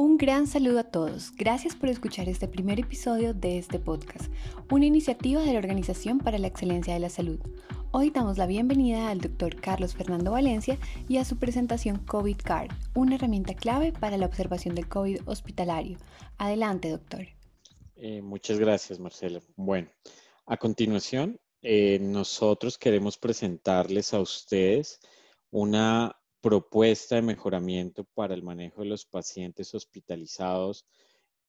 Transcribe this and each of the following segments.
Un gran saludo a todos. Gracias por escuchar este primer episodio de este podcast, una iniciativa de la Organización para la Excelencia de la Salud. Hoy damos la bienvenida al doctor Carlos Fernando Valencia y a su presentación COVID Card, una herramienta clave para la observación del COVID hospitalario. Adelante, doctor. Eh, muchas gracias, Marcela. Bueno, a continuación, eh, nosotros queremos presentarles a ustedes una propuesta de mejoramiento para el manejo de los pacientes hospitalizados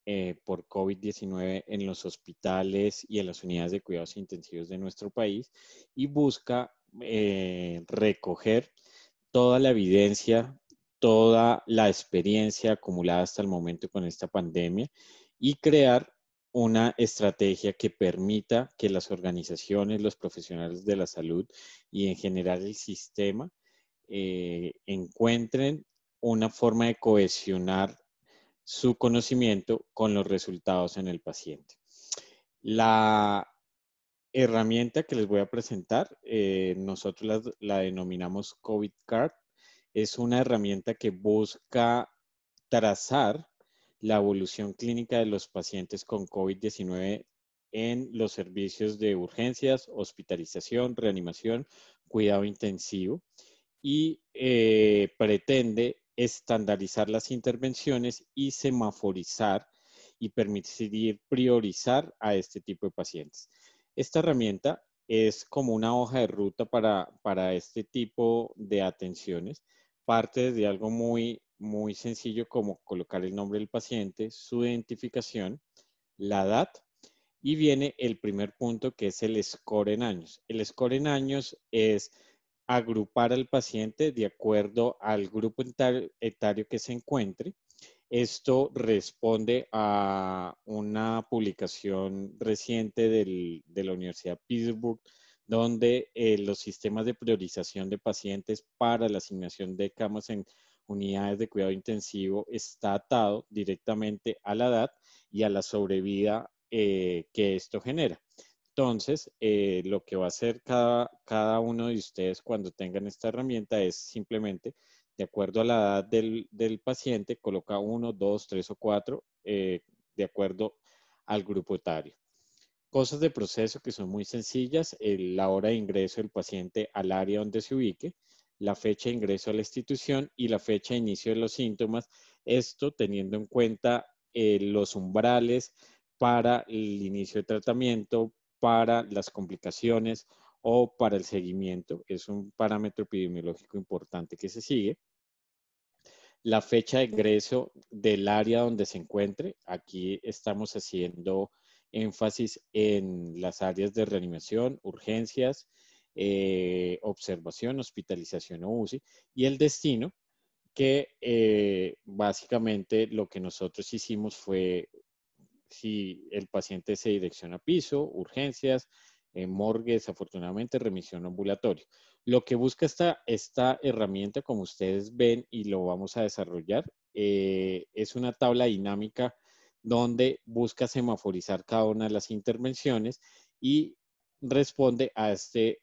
eh, por COVID-19 en los hospitales y en las unidades de cuidados intensivos de nuestro país y busca eh, recoger toda la evidencia, toda la experiencia acumulada hasta el momento con esta pandemia y crear una estrategia que permita que las organizaciones, los profesionales de la salud y en general el sistema eh, encuentren una forma de cohesionar su conocimiento con los resultados en el paciente. La herramienta que les voy a presentar, eh, nosotros la, denominamos COVID Card. Es una herramienta que busca trazar la evolución clínica de los pacientes con COVID-19 en los servicios de urgencias, hospitalización, reanimación, cuidado intensivo y eh, pretende estandarizar las intervenciones y semaforizar y permitir priorizar a este tipo de pacientes. Esta herramienta es como una hoja de ruta para, para este tipo de atenciones. Parte de algo muy, muy sencillo como colocar el nombre del paciente, su identificación, la edad y viene el primer punto que es el score en años. El score en años es agrupar al paciente de acuerdo al grupo etario que se encuentre. Esto responde a una publicación reciente de la Universidad de Pittsburgh, donde eh, los sistemas de priorización de pacientes para la asignación de camas en unidades de cuidado intensivo está atado directamente a la edad y a la sobrevida eh, que esto genera. Entonces, eh, lo que va a hacer cada, cada uno de ustedes cuando tengan esta herramienta es simplemente, de acuerdo a la edad del, del paciente, coloca uno, dos, tres o cuatro, eh, de acuerdo al grupo etario. Cosas de proceso que son muy sencillas, la hora de ingreso del paciente al área donde se ubique, la fecha de ingreso a la institución y la fecha de inicio de los síntomas, esto teniendo en cuenta eh, los umbrales para el inicio de tratamiento, para las complicaciones o para el seguimiento. Es un parámetro epidemiológico importante que se sigue. La fecha de ingreso del área donde se encuentre. Aquí estamos haciendo énfasis en las áreas de reanimación, urgencias, eh, observación, hospitalización o UCI y el destino, que eh, básicamente lo que nosotros hicimos fue si el paciente se direcciona a piso, urgencias, eh, morgues, afortunadamente remisión ambulatorio. Lo que busca esta, esta herramienta, como ustedes ven y lo vamos a desarrollar, eh, es una tabla dinámica donde busca semaforizar cada una de las intervenciones y responde a este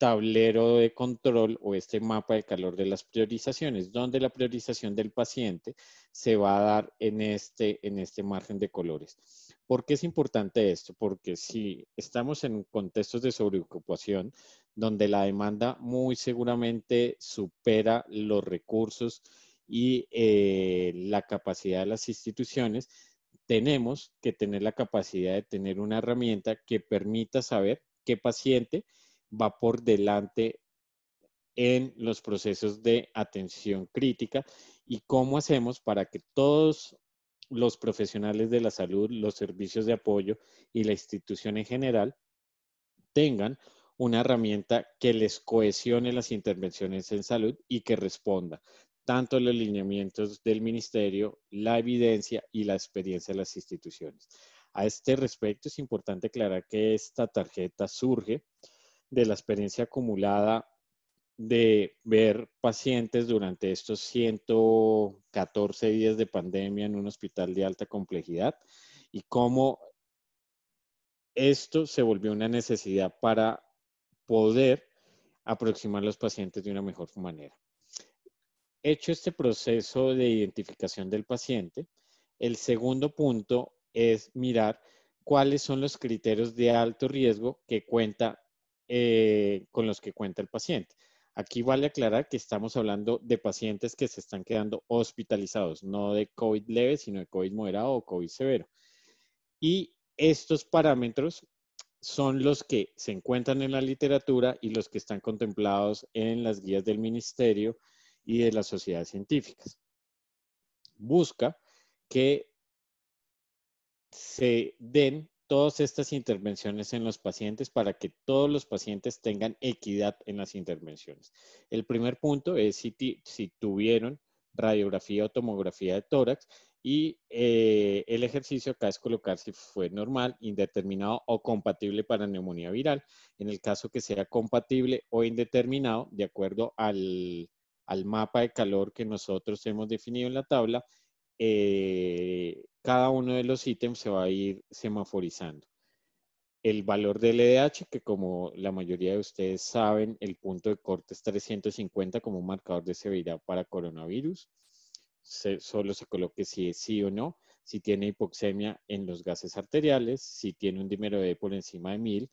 tablero de control o este mapa de calor de las priorizaciones, donde la priorización del paciente se va a dar en este, en este margen de colores. ¿Por qué es importante esto? Porque si estamos en contextos de sobreocupación, donde la demanda muy seguramente supera los recursos y eh, la capacidad de las instituciones, tenemos que tener la capacidad de tener una herramienta que permita saber qué paciente va por delante en los procesos de atención crítica y cómo hacemos para que todos los profesionales de la salud, los servicios de apoyo y la institución en general tengan una herramienta que les cohesione las intervenciones en salud y que responda tanto los lineamientos del ministerio, la evidencia y la experiencia de las instituciones. A este respecto es importante aclarar que esta tarjeta surge de la experiencia acumulada de ver pacientes durante estos 114 días de pandemia en un hospital de alta complejidad y cómo esto se volvió una necesidad para poder aproximar a los pacientes de una mejor manera. hecho este proceso de identificación del paciente, el segundo punto es mirar cuáles son los criterios de alto riesgo que cuenta, eh, con los que cuenta el paciente. Aquí vale aclarar que estamos hablando de pacientes que se están quedando hospitalizados, no de COVID leve, sino de COVID moderado o COVID severo. Y estos parámetros son los que se encuentran en la literatura y los que están contemplados en las guías del ministerio y de las sociedades científicas. Busca que se den todas estas intervenciones en los pacientes para que todos los pacientes tengan equidad en las intervenciones. El primer punto es si, tuvieron radiografía o tomografía de tórax y eh, el ejercicio acá es colocar si fue normal, indeterminado o compatible para neumonía viral. En el caso que sea compatible o indeterminado, de acuerdo al, mapa de calor que nosotros hemos definido en la tabla, eh, cada uno de los ítems se va a ir semaforizando. El valor del EDH, que como la mayoría de ustedes saben, el punto de corte es 350 como un marcador de severidad para coronavirus. solo se coloque si es sí o no, si tiene hipoxemia en los gases arteriales, si tiene un dímero de por encima de 1000,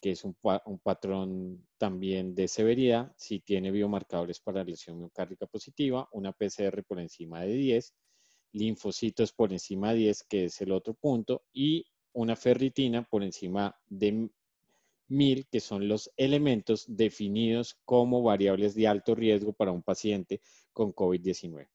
que es un, un, patrón también de severidad, si tiene biomarcadores para lesión miocárdica positiva, una PCR por encima de 10, linfocitos por encima de 10, que es el otro punto, y una ferritina por encima de 1000, que son los elementos definidos como variables de alto riesgo para un paciente con COVID-19.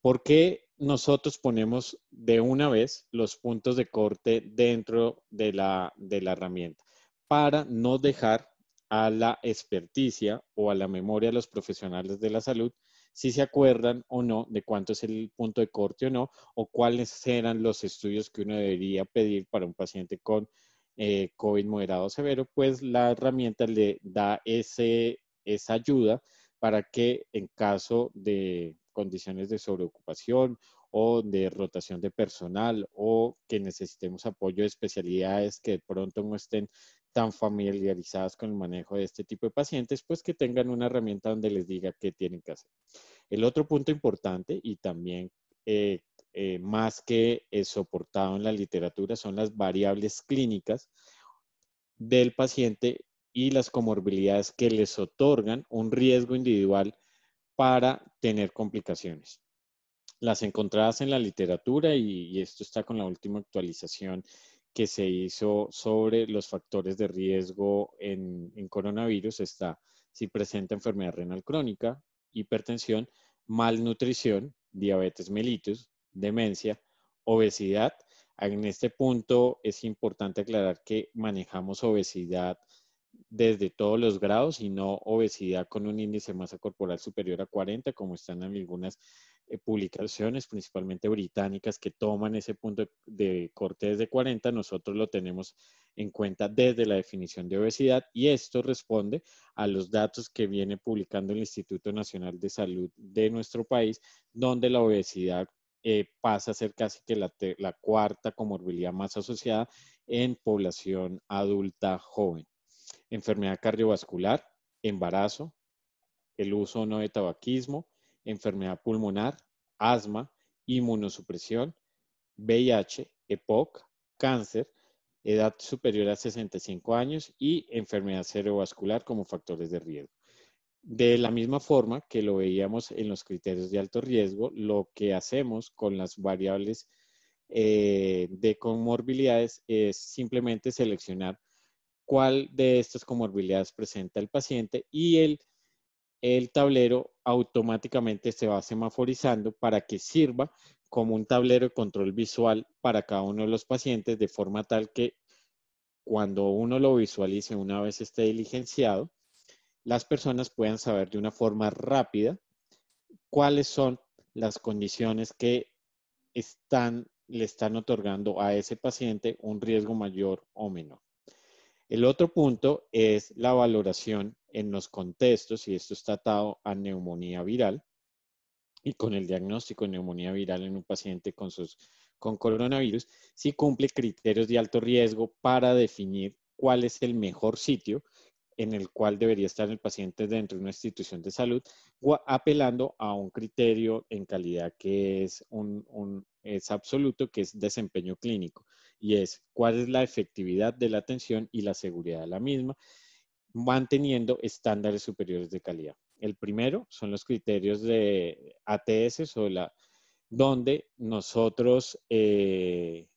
¿Por qué nosotros ponemos de una vez los puntos de corte dentro de la, de la herramienta? Para no dejar a la experticia o a la memoria de los profesionales de la salud si se acuerdan o no de cuánto es el punto de corte o no, o cuáles eran los estudios que uno debería pedir para un paciente con eh, COVID moderado o severo, pues la herramienta le da ese, esa ayuda para que en caso de condiciones de sobreocupación o de rotación de personal o que necesitemos apoyo de especialidades que de pronto no estén tan familiarizadas con el manejo de este tipo de pacientes, pues que tengan una herramienta donde les diga qué tienen que hacer. El otro punto importante y también eh, eh, más que es soportado en la literatura son las variables clínicas del paciente y las comorbilidades que les otorgan un riesgo individual para tener complicaciones. Las encontradas en la literatura y esto está con la última actualización que se hizo sobre los factores de riesgo en, coronavirus está si presenta enfermedad renal crónica, hipertensión, malnutrición, diabetes mellitus, demencia, obesidad. En este punto es importante aclarar que manejamos obesidad desde todos los grados y no obesidad con un índice de masa corporal superior a 40, como están en algunas eh, publicaciones, principalmente británicas, que toman ese punto de corte desde 40. Nosotros lo tenemos en cuenta desde la definición de obesidad y esto responde a los datos que viene publicando el Instituto Nacional de Salud de nuestro país, donde la obesidad eh, pasa a ser casi que la, la cuarta comorbilidad más asociada en población adulta joven enfermedad cardiovascular, embarazo, el uso no de tabaquismo, enfermedad pulmonar, asma, inmunosupresión, VIH, EPOC, cáncer, edad superior a 65 años y enfermedad cerebrovascular como factores de riesgo. De la misma forma que lo veíamos en los criterios de alto riesgo, lo que hacemos con las variables eh, de comorbilidades es simplemente seleccionar cuál de estas comorbilidades presenta el paciente y el, el tablero automáticamente se va semaforizando para que sirva como un tablero de control visual para cada uno de los pacientes de forma tal que cuando uno lo visualice una vez esté diligenciado, las personas puedan saber de una forma rápida cuáles son las condiciones que le están otorgando a ese paciente un riesgo mayor o menor. El otro punto es la valoración en los contextos, y esto está atado a neumonía viral, y con el diagnóstico de neumonía viral en un paciente con, sus, con coronavirus, si cumple criterios de alto riesgo para definir cuál es el mejor sitio en el cual debería estar el paciente dentro de una institución de salud, apelando a un criterio en calidad que es, un, es absoluto, que es desempeño clínico, y es cuál es la efectividad de la atención y la seguridad de la misma, manteniendo estándares superiores de calidad. El primero son los criterios de ATS, o la, donde nosotros eh,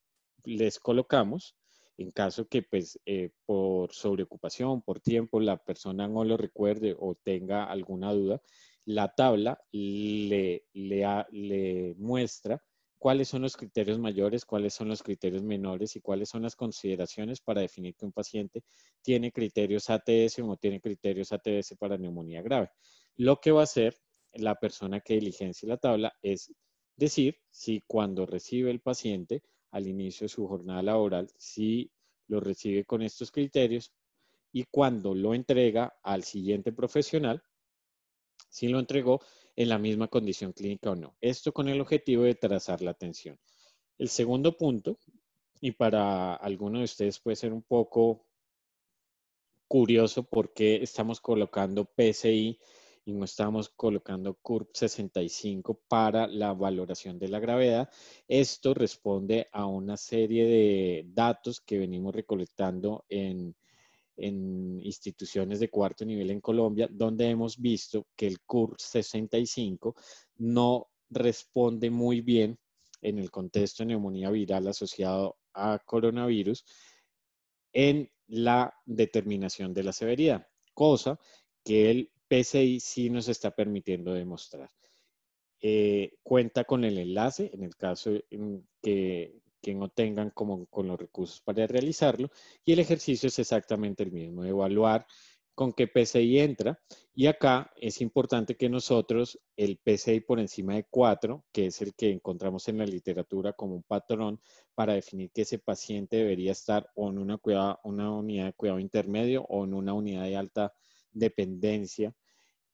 les colocamos en caso que pues eh, por sobreocupación, por tiempo, la persona no lo recuerde o tenga alguna duda, la tabla le, le, muestra cuáles son los criterios mayores, cuáles son los criterios menores y cuáles son las consideraciones para definir que un paciente tiene criterios ATS o no tiene criterios ATS para neumonía grave. Lo que va a hacer la persona que diligencia la tabla es decir si cuando recibe el paciente al inicio de su jornada laboral si lo recibe con estos criterios y cuando lo entrega al siguiente profesional, si lo entregó en la misma condición clínica o no. Esto con el objetivo de trazar la atención. El segundo punto, y para algunos de ustedes puede ser un poco curioso por qué estamos colocando PCI y no estamos colocando CURP 65 para la valoración de la gravedad. Esto responde a una serie de datos que venimos recolectando en, en instituciones de cuarto nivel en Colombia, donde hemos visto que el CURP 65 no responde muy bien en el contexto de neumonía viral asociado a coronavirus en la determinación de la severidad, cosa que el PCI sí nos está permitiendo demostrar. Eh, cuenta con el enlace en el caso que, que no tengan como con los recursos para realizarlo y el ejercicio es exactamente el mismo, evaluar con qué PCI entra y acá es importante que nosotros el PCI por encima de 4, que es el que encontramos en la literatura como un patrón para definir que ese paciente debería estar o en una, una unidad de cuidado intermedio o en una unidad de alta dependencia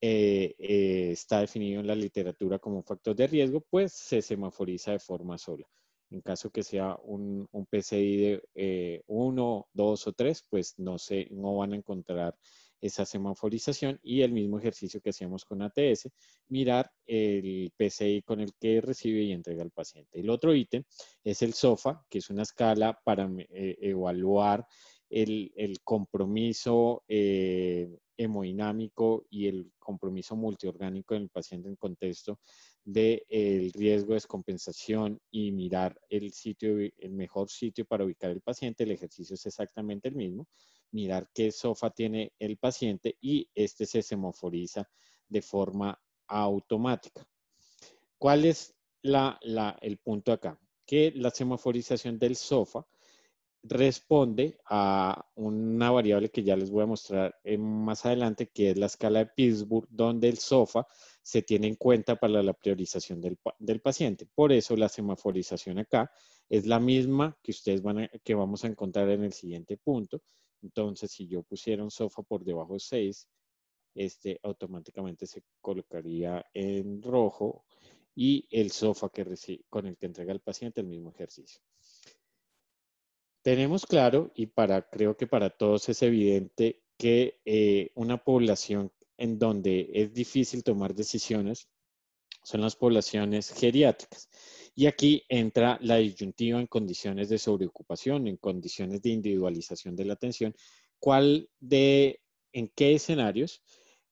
eh, eh, está definido en la literatura como un factor de riesgo, pues se semaforiza de forma sola. En caso que sea un, PCI de 1, eh, 2 o 3, pues no, se, no van a encontrar esa semaforización y el mismo ejercicio que hacíamos con ATS, mirar el PCI con el que recibe y entrega al paciente. El otro ítem es el SOFA, que es una escala para evaluar el, el compromiso eh, hemodinámico y el compromiso multiorgánico en el paciente en contexto del el riesgo de descompensación y mirar el sitio, el mejor sitio para ubicar el paciente. El ejercicio es exactamente el mismo. Mirar qué SOFA tiene el paciente y este se semaforiza de forma automática. ¿Cuál es la, el punto acá? Que la semaforización del SOFA responde a una variable que ya les voy a mostrar más adelante, que es la escala de Pittsburgh, donde el SOFA se tiene en cuenta para la priorización del, paciente. Por eso la semaforización acá es la misma que ustedes van que vamos a encontrar en el siguiente punto. Entonces, si yo pusiera un SOFA por debajo de 6, este automáticamente se colocaría en rojo y el SOFA que con el que entrega el paciente el mismo ejercicio. Tenemos claro, y para, creo que para todos es evidente, que eh, una población en donde es difícil tomar decisiones son las poblaciones geriátricas. Y aquí entra la disyuntiva en condiciones de sobreocupación, en condiciones de individualización de la atención. ¿Cuál de, en qué escenarios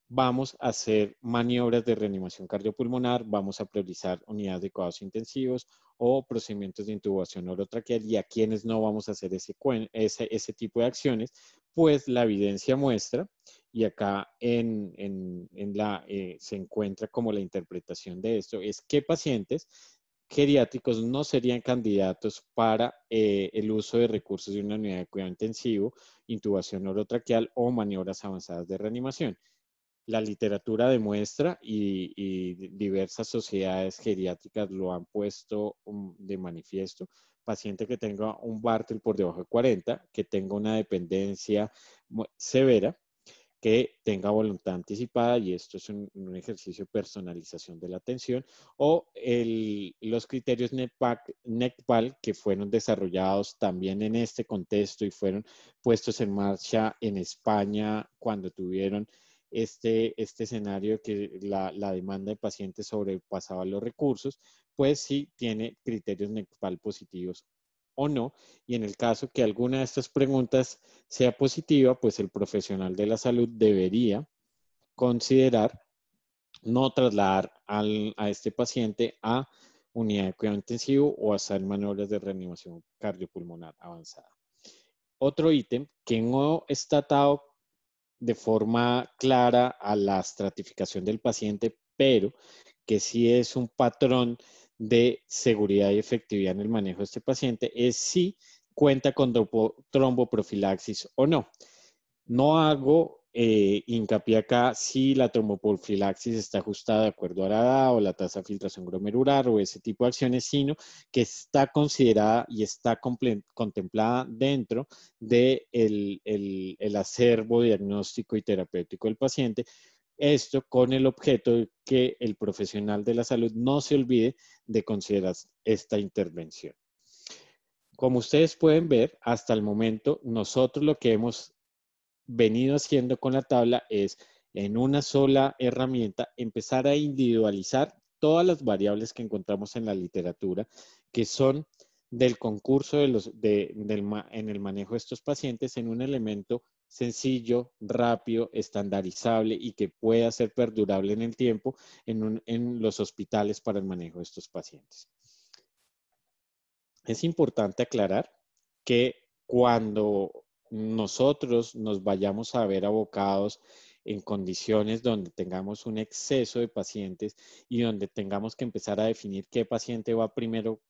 vamos a hacer maniobras de reanimación cardiopulmonar, vamos a priorizar unidades de cuidados intensivos o procedimientos de intubación orotraqueal y a quienes no vamos a hacer ese, ese, ese tipo de acciones, pues la evidencia muestra, y acá en, en, en la, eh, se encuentra como la interpretación de esto, es que pacientes geriátricos no serían candidatos para eh, el uso de recursos de una unidad de cuidado intensivo, intubación orotraqueal o maniobras avanzadas de reanimación la literatura demuestra y, diversas sociedades geriátricas lo han puesto um, de manifiesto. Paciente que tenga un Bartel por debajo de 40, que tenga una dependencia severa, que tenga voluntad anticipada y esto es un, ejercicio de personalización de la atención o los criterios NECPAL que fueron desarrollados también en este contexto y fueron puestos en marcha en España cuando tuvieron este, este escenario que la, la demanda de pacientes sobrepasaba los recursos, pues sí tiene criterios NECPAL positivos o no. Y en el caso que alguna de estas preguntas sea positiva, pues el profesional de la salud debería considerar no trasladar a este paciente a unidad de cuidado intensivo o hacer maniobras de reanimación cardiopulmonar avanzada. Otro ítem que no está atado de forma clara a la estratificación del paciente, pero que sí es un patrón de seguridad y efectividad en el manejo de este paciente es si cuenta con tromboprofilaxis o no. No hago eh, hincapié acá si la tromboprofilaxis está ajustada de acuerdo a la o la tasa de filtración glomerular o ese tipo de acciones, sino que está considerada y está contemplada dentro del de el acervo diagnóstico y terapéutico del paciente esto con el objeto de que el profesional de la salud no se olvide de considerar esta intervención. Como ustedes pueden ver, hasta el momento, nosotros lo que hemos venido haciendo con la tabla es en una sola herramienta empezar a individualizar todas las variables que encontramos en la literatura, que son del concurso de los, en el manejo de estos pacientes en un elemento sencillo, rápido, estandarizable y que pueda ser perdurable en el tiempo en, los hospitales para el manejo de estos pacientes. Es importante aclarar que cuando nosotros nos vayamos a ver abocados en condiciones donde tengamos un exceso de pacientes y donde tengamos que empezar a definir qué paciente va primero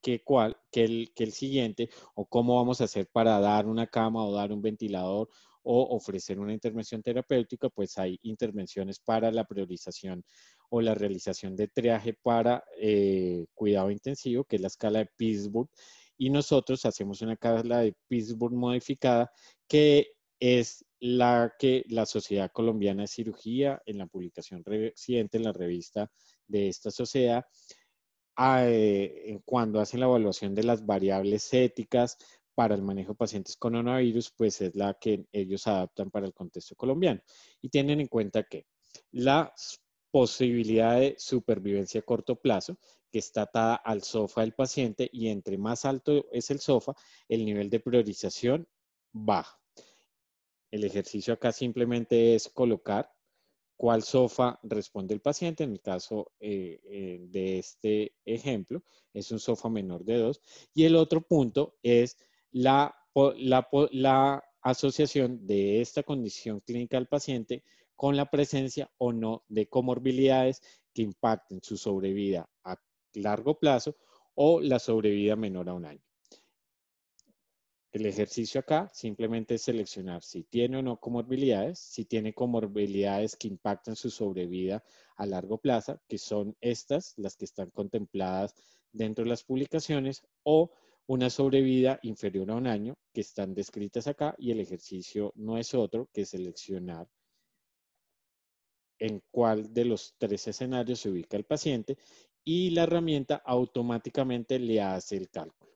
que, cuál, que, el, que el siguiente o cómo vamos a hacer para dar una cama o dar un ventilador o ofrecer una intervención terapéutica, pues hay intervenciones para la priorización o la realización de triaje para eh, cuidado intensivo, que es la escala de Pittsburgh, y nosotros hacemos una escala de Pittsburgh modificada, que es la que la Sociedad Colombiana de Cirugía, en la publicación reciente en la revista de esta sociedad, eh, cuando hacen la evaluación de las variables éticas para el manejo de pacientes con coronavirus, pues es la que ellos adaptan para el contexto colombiano. Y tienen en cuenta que la posibilidad de supervivencia a corto plazo, que está atada al sofá del paciente y entre más alto es el sofá, el nivel de priorización baja. El ejercicio acá simplemente es colocar cuál sofá responde el paciente. En el caso eh, eh, de este ejemplo, es un sofá menor de 2. Y el otro punto es la, la, asociación de esta condición clínica del paciente con la presencia o no de comorbilidades que impacten su sobrevida a largo plazo o la sobrevida menor a un año. El ejercicio acá simplemente es seleccionar si tiene o no comorbilidades, si tiene comorbilidades que impactan su sobrevida a largo plazo, que son estas, las que están contempladas dentro de las publicaciones, o una sobrevida inferior a un año, que están descritas acá, y el ejercicio no es otro que seleccionar en cuál de los tres escenarios se ubica el paciente y la herramienta automáticamente le hace el cálculo.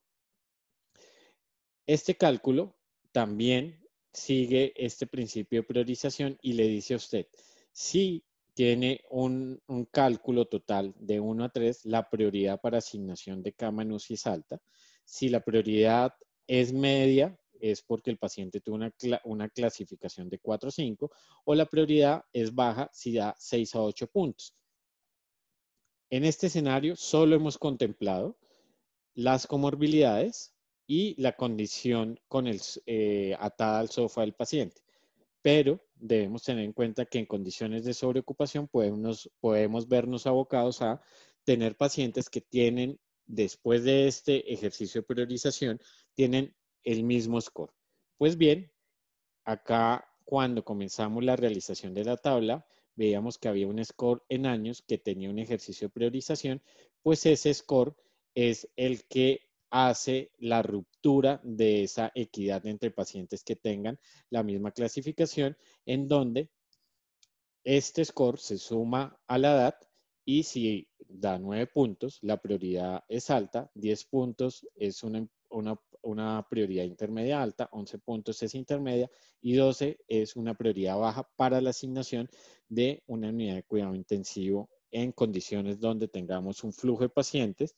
Este cálculo también sigue este principio de priorización y le dice a usted, si tiene un, cálculo total de 1 a 3, la prioridad para asignación de cama en UCI es alta. Si la prioridad es media, es porque el paciente tuvo una, una, clasificación de 4 o 5, o la prioridad es baja si da 6 a 8 puntos. En este escenario solo hemos contemplado las comorbilidades, y la condición con el, eh, atada al sofá del paciente. Pero debemos tener en cuenta que en condiciones de sobreocupación podemos, podemos vernos abocados a tener pacientes que tienen, después de este ejercicio de priorización, tienen el mismo score. Pues bien, acá cuando comenzamos la realización de la tabla, veíamos que había un score en años que tenía un ejercicio de priorización, pues ese score es el que hace la ruptura de esa equidad entre pacientes que tengan la misma clasificación, en donde este score se suma a la edad y si da nueve puntos, la prioridad es alta, 10 puntos es una, una, prioridad intermedia alta, 11 puntos es intermedia y 12 es una prioridad baja para la asignación de una unidad de cuidado intensivo en condiciones donde tengamos un flujo de pacientes,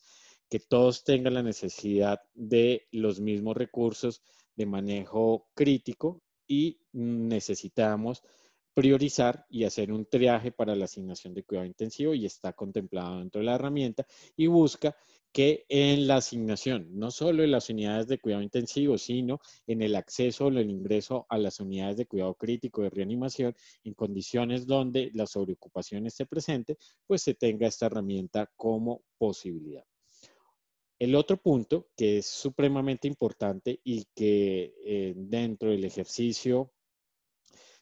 que todos tengan la necesidad de los mismos recursos de manejo crítico y necesitamos priorizar y hacer un triaje para la asignación de cuidado intensivo y está contemplado dentro de la herramienta y busca que en la asignación, no solo en las unidades de cuidado intensivo, sino en el acceso o el ingreso a las unidades de cuidado crítico de reanimación en condiciones donde la sobreocupación esté presente, pues se tenga esta herramienta como posibilidad. El otro punto que es supremamente importante y que eh, dentro del ejercicio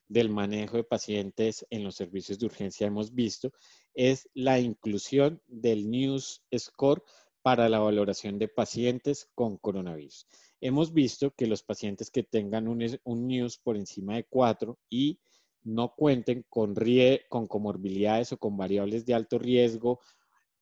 del manejo de pacientes en los servicios de urgencia hemos visto es la inclusión del News Score para la valoración de pacientes con coronavirus. Hemos visto que los pacientes que tengan un, News por encima de 4 y no cuenten con, con comorbilidades o con variables de alto riesgo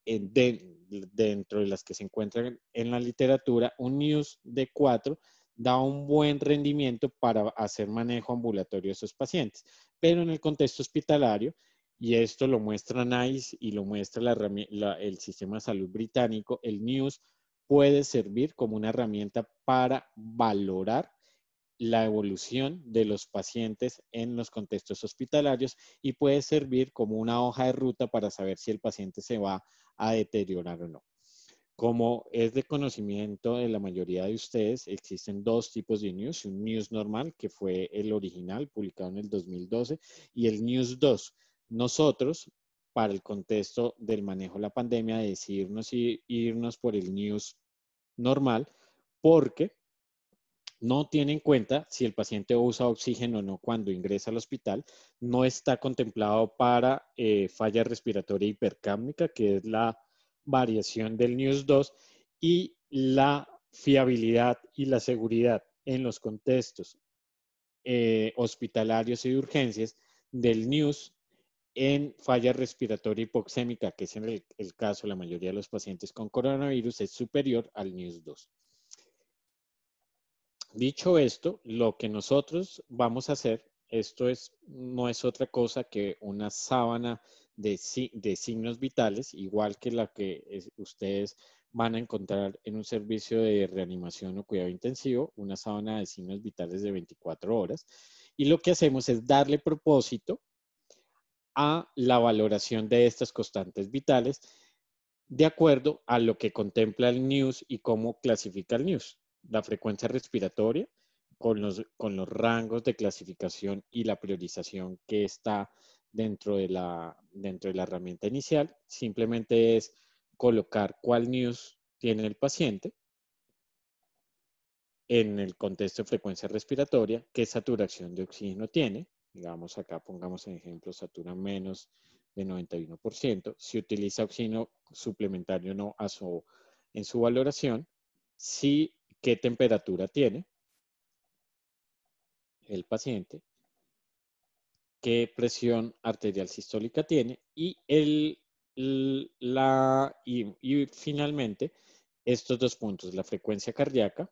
dentro de las que se encuentran en la literatura, un News de 4 da un buen rendimiento para hacer manejo ambulatorio de esos pacientes. Pero en el contexto hospitalario, y esto lo muestra NICE y lo muestra el sistema de salud británico, el NEWS puede servir como una herramienta para valorar la evolución de los pacientes en los contextos hospitalarios y puede servir como una hoja de ruta para saber si el paciente se va a deteriorar o no. Como es de conocimiento de la mayoría de ustedes, existen dos tipos de news. Un news normal, que fue el original, publicado en el 2012, y el news 2. Nosotros, para el contexto del manejo de la pandemia, decidimos irnos por el news normal, porque no tiene en cuenta si el paciente usa oxígeno o no cuando ingresa al hospital. No está contemplado para eh, falla respiratoria hipercámnica, que es la variación del News 2 y la fiabilidad y la seguridad en los contextos eh, hospitalarios y de urgencias del News en falla respiratoria hipoxémica, que es en el, el, caso de la mayoría de los pacientes con coronavirus, es superior al News 2. Dicho esto, lo que nosotros vamos a hacer, esto es, no es otra cosa que una sábana de, signos vitales, igual que la que ustedes van a encontrar en un servicio de reanimación o cuidado intensivo, una sábana de signos vitales de 24 horas. Y lo que hacemos es darle propósito a la valoración de estas constantes vitales de acuerdo a lo que contempla el NEWS y cómo clasifica el NEWS. La frecuencia respiratoria con los, con los rangos de clasificación y la priorización que está dentro de la, dentro de la herramienta inicial. Simplemente es colocar cuál news tiene el paciente en el contexto de frecuencia respiratoria, qué saturación de oxígeno tiene. Digamos, acá pongamos en ejemplo, satura menos de 91%. Si utiliza oxígeno suplementario o no en su valoración. Si, qué temperatura tiene el paciente qué presión arterial sistólica tiene y, el, la, y, finalmente estos dos puntos, la frecuencia cardíaca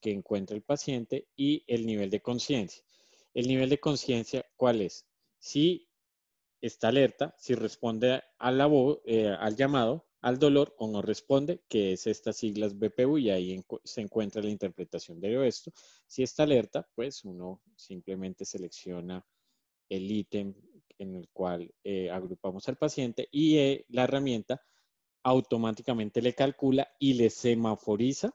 que encuentra el paciente y el nivel de conciencia. El nivel de conciencia, ¿cuál es? Si está alerta, si responde a la eh, al llamado, al dolor o no responde, que es estas siglas BPU y ahí se encuentra la interpretación de esto. Si está alerta, pues uno simplemente selecciona el ítem en el cual eh, agrupamos al paciente y eh, la herramienta automáticamente le calcula y le semaforiza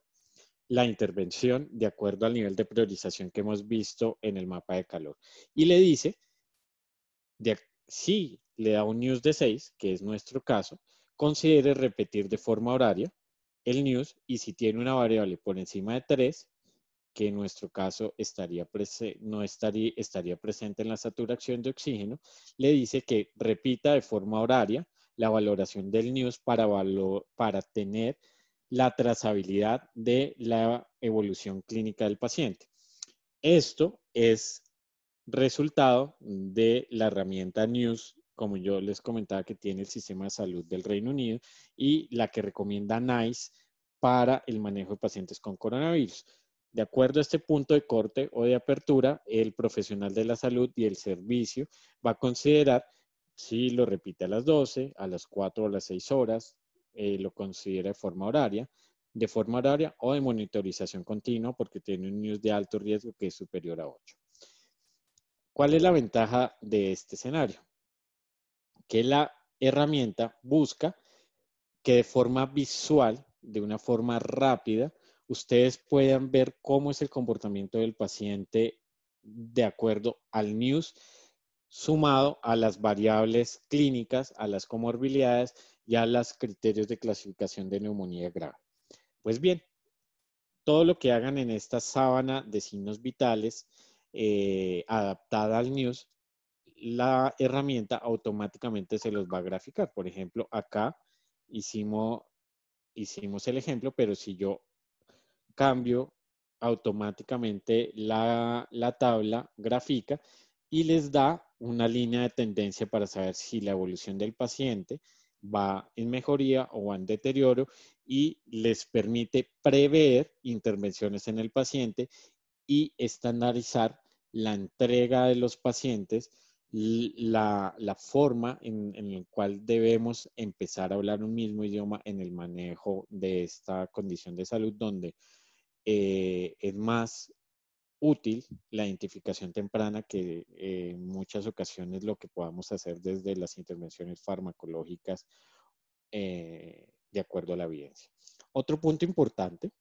la intervención de acuerdo al nivel de priorización que hemos visto en el mapa de calor. Y le dice, si le da un news de 6, que es nuestro caso, considere repetir de forma horaria el news y si tiene una variable por encima de 3, que en nuestro caso estaría no estaría, estaría presente en la saturación de oxígeno, le dice que repita de forma horaria la valoración del news para, para tener la trazabilidad de la evolución clínica del paciente. Esto es resultado de la herramienta News, como yo les comentaba, que tiene el sistema de salud del Reino Unido y la que recomienda NICE para el manejo de pacientes con coronavirus. De acuerdo a este punto de corte o de apertura, el profesional de la salud y el servicio va a considerar si lo repite a las 12, a las 4 o a las 6 horas, eh, lo considera de forma horaria, de forma horaria o de monitorización continua porque tiene un news de alto riesgo que es superior a 8. ¿Cuál es la ventaja de este escenario? Que la herramienta busca que de forma visual, de una forma rápida, ustedes puedan ver cómo es el comportamiento del paciente de acuerdo al news, sumado a las variables clínicas, a las comorbilidades y a los criterios de clasificación de neumonía grave. Pues bien, todo lo que hagan en esta sábana de signos vitales eh, adaptada al news, la herramienta automáticamente se los va a graficar. Por ejemplo, acá hicimos, hicimos el ejemplo, pero si yo cambio automáticamente la, la tabla gráfica y les da una línea de tendencia para saber si la evolución del paciente va en mejoría o va en deterioro y les permite prever intervenciones en el paciente y estandarizar la entrega de los pacientes, la, forma en, la cual debemos empezar a hablar un mismo idioma en el manejo de esta condición de salud, donde eh, es más útil la identificación temprana que eh, en muchas ocasiones lo que podamos hacer desde las intervenciones farmacológicas eh, de acuerdo a la evidencia. Otro punto importante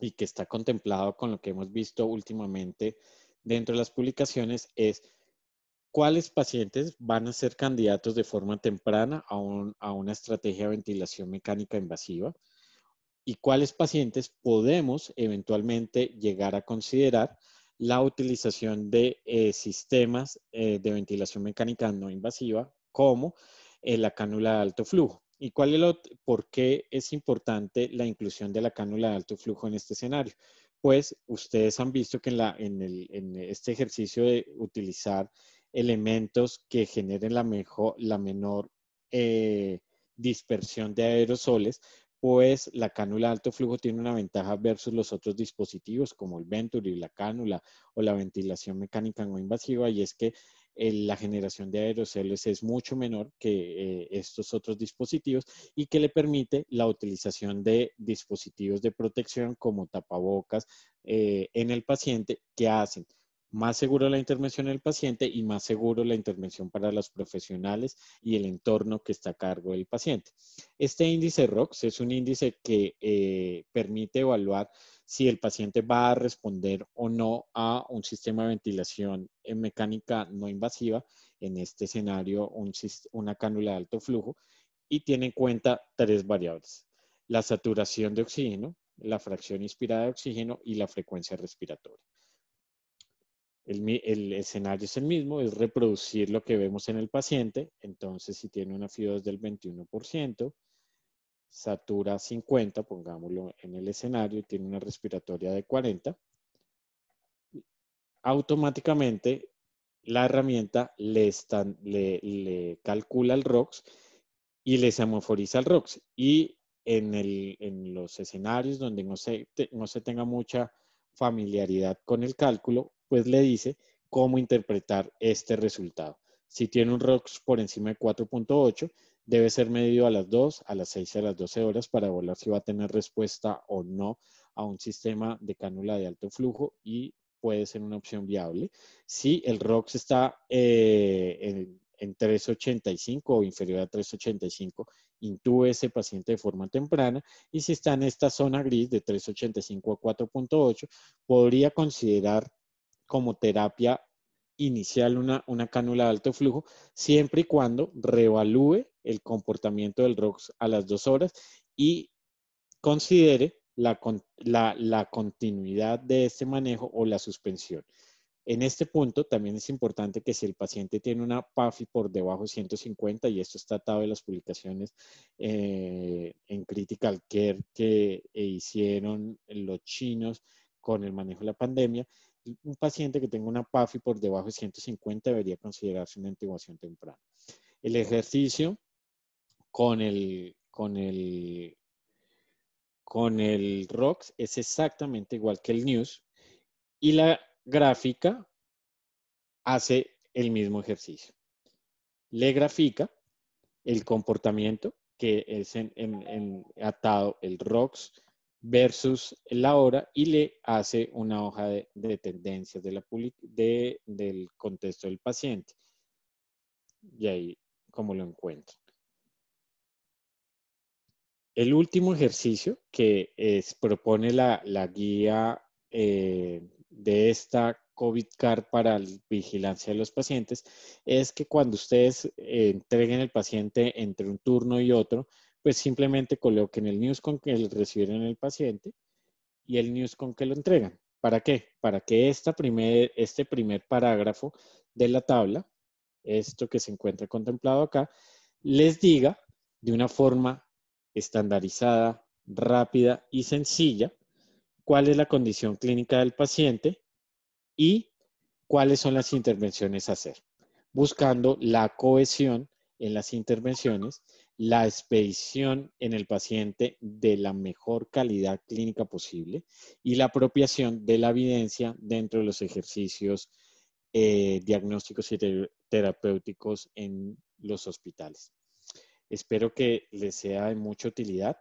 y que está contemplado con lo que hemos visto últimamente dentro de las publicaciones es cuáles pacientes van a ser candidatos de forma temprana a, a una estrategia de ventilación mecánica invasiva y cuáles pacientes podemos eventualmente llegar a considerar la utilización de eh, sistemas eh, de ventilación mecánica no invasiva como eh, la cánula de alto flujo. ¿Y cuál es por qué es importante la inclusión de la cánula de alto flujo en este escenario? Pues ustedes han visto que en, este ejercicio de utilizar elementos que generen la menor dispersión de aerosoles, pues la cánula de alto flujo tiene una ventaja versus los otros dispositivos como el Venturi, la cánula o la ventilación mecánica no invasiva y es que eh, la generación de aerosoles es mucho menor que eh, estos otros dispositivos y que le permite la utilización de dispositivos de protección como tapabocas eh, en el paciente que hacen más seguro la intervención del paciente y más seguro la intervención para los profesionales y el entorno que está a cargo del paciente. Este índice ROX es un índice que eh, permite evaluar si el paciente va a responder o no a un sistema de ventilación en mecánica no invasiva, en este escenario una cánula de alto flujo, y tiene en cuenta tres variables, la saturación de oxígeno, la fracción inspirada de oxígeno y la frecuencia respiratoria. El, escenario es el mismo, es reproducir lo que vemos en el paciente. Entonces, si tiene una FIO2 del 21%, satura 50, pongámoslo en el escenario, y tiene una respiratoria de 40, automáticamente la herramienta le, calcula el ROX y le semaforiza el ROX. Y en, en los escenarios donde no se, no se tenga mucha familiaridad con el cálculo, pues le dice cómo interpretar este resultado. Si tiene un ROX por encima de 4.8, debe ser medido a las 2, a las 6 y a las 12 horas para evaluar si va a tener respuesta o no a un sistema de cánula de alto flujo y puede ser una opción viable. Si el ROX está eh, en, en 3.85 o inferior a 3.85, intube ese paciente de forma temprana y si está en esta zona gris de 3.85 a 4.8, podría considerar como terapia inicial una, una cánula de alto flujo, siempre y cuando reevalúe el comportamiento del ROX a las dos horas y considere la, la, la, continuidad de este manejo o la suspensión. En este punto también es importante que si el paciente tiene una PAFI por debajo de 150, y esto está atado de las publicaciones eh, en Critical Care que hicieron los chinos con el manejo de la pandemia, un paciente que tenga una PAFI por debajo de 150 debería considerarse una intubación temprana. El ejercicio con el, con el, con el ROX es exactamente igual que el NEWS y la gráfica hace el mismo ejercicio. Le grafica el comportamiento que es en, atado el ROX versus la hora y le hace una hoja de, tendencias de la de, del contexto del paciente. Y ahí, como lo encuentro. El último ejercicio que es, propone la, guía eh, de esta COVID Card para la vigilancia de los pacientes es que cuando ustedes eh, entreguen el paciente entre un turno y otro, pues simplemente coloquen el news con que recibieron el paciente y el news con que lo entregan. ¿Para qué? Para que esta primer, este primer parágrafo de la tabla, esto que se encuentra contemplado acá, les diga de una forma estandarizada, rápida y sencilla cuál es la condición clínica del paciente y cuáles son las intervenciones a hacer, buscando la cohesión en las intervenciones, la expedición en el paciente de la mejor calidad clínica posible y la apropiación de la evidencia dentro de los ejercicios eh, diagnósticos y terapéuticos en los hospitales. Espero que les sea de mucha utilidad,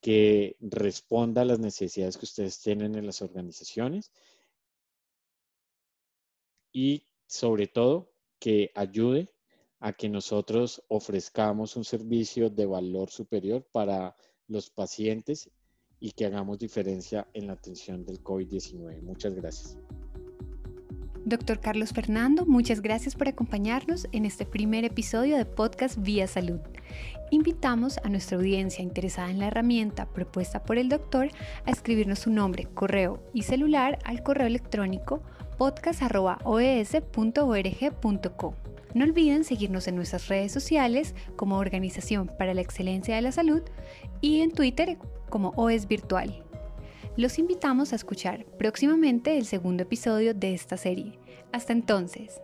que responda a las necesidades que ustedes tienen en las organizaciones y sobre todo que ayude a que nosotros ofrezcamos un servicio de valor superior para los pacientes y que hagamos diferencia en la atención del COVID-19. Muchas gracias. Doctor Carlos Fernando, muchas gracias por acompañarnos en este primer episodio de Podcast Vía Salud. Invitamos a nuestra audiencia interesada en la herramienta propuesta por el doctor a escribirnos su nombre, correo y celular al correo electrónico podcast.oes.org.co. No olviden seguirnos en nuestras redes sociales como Organización para la Excelencia de la Salud y en Twitter como OES Virtual. Los invitamos a escuchar próximamente el segundo episodio de esta serie. Hasta entonces.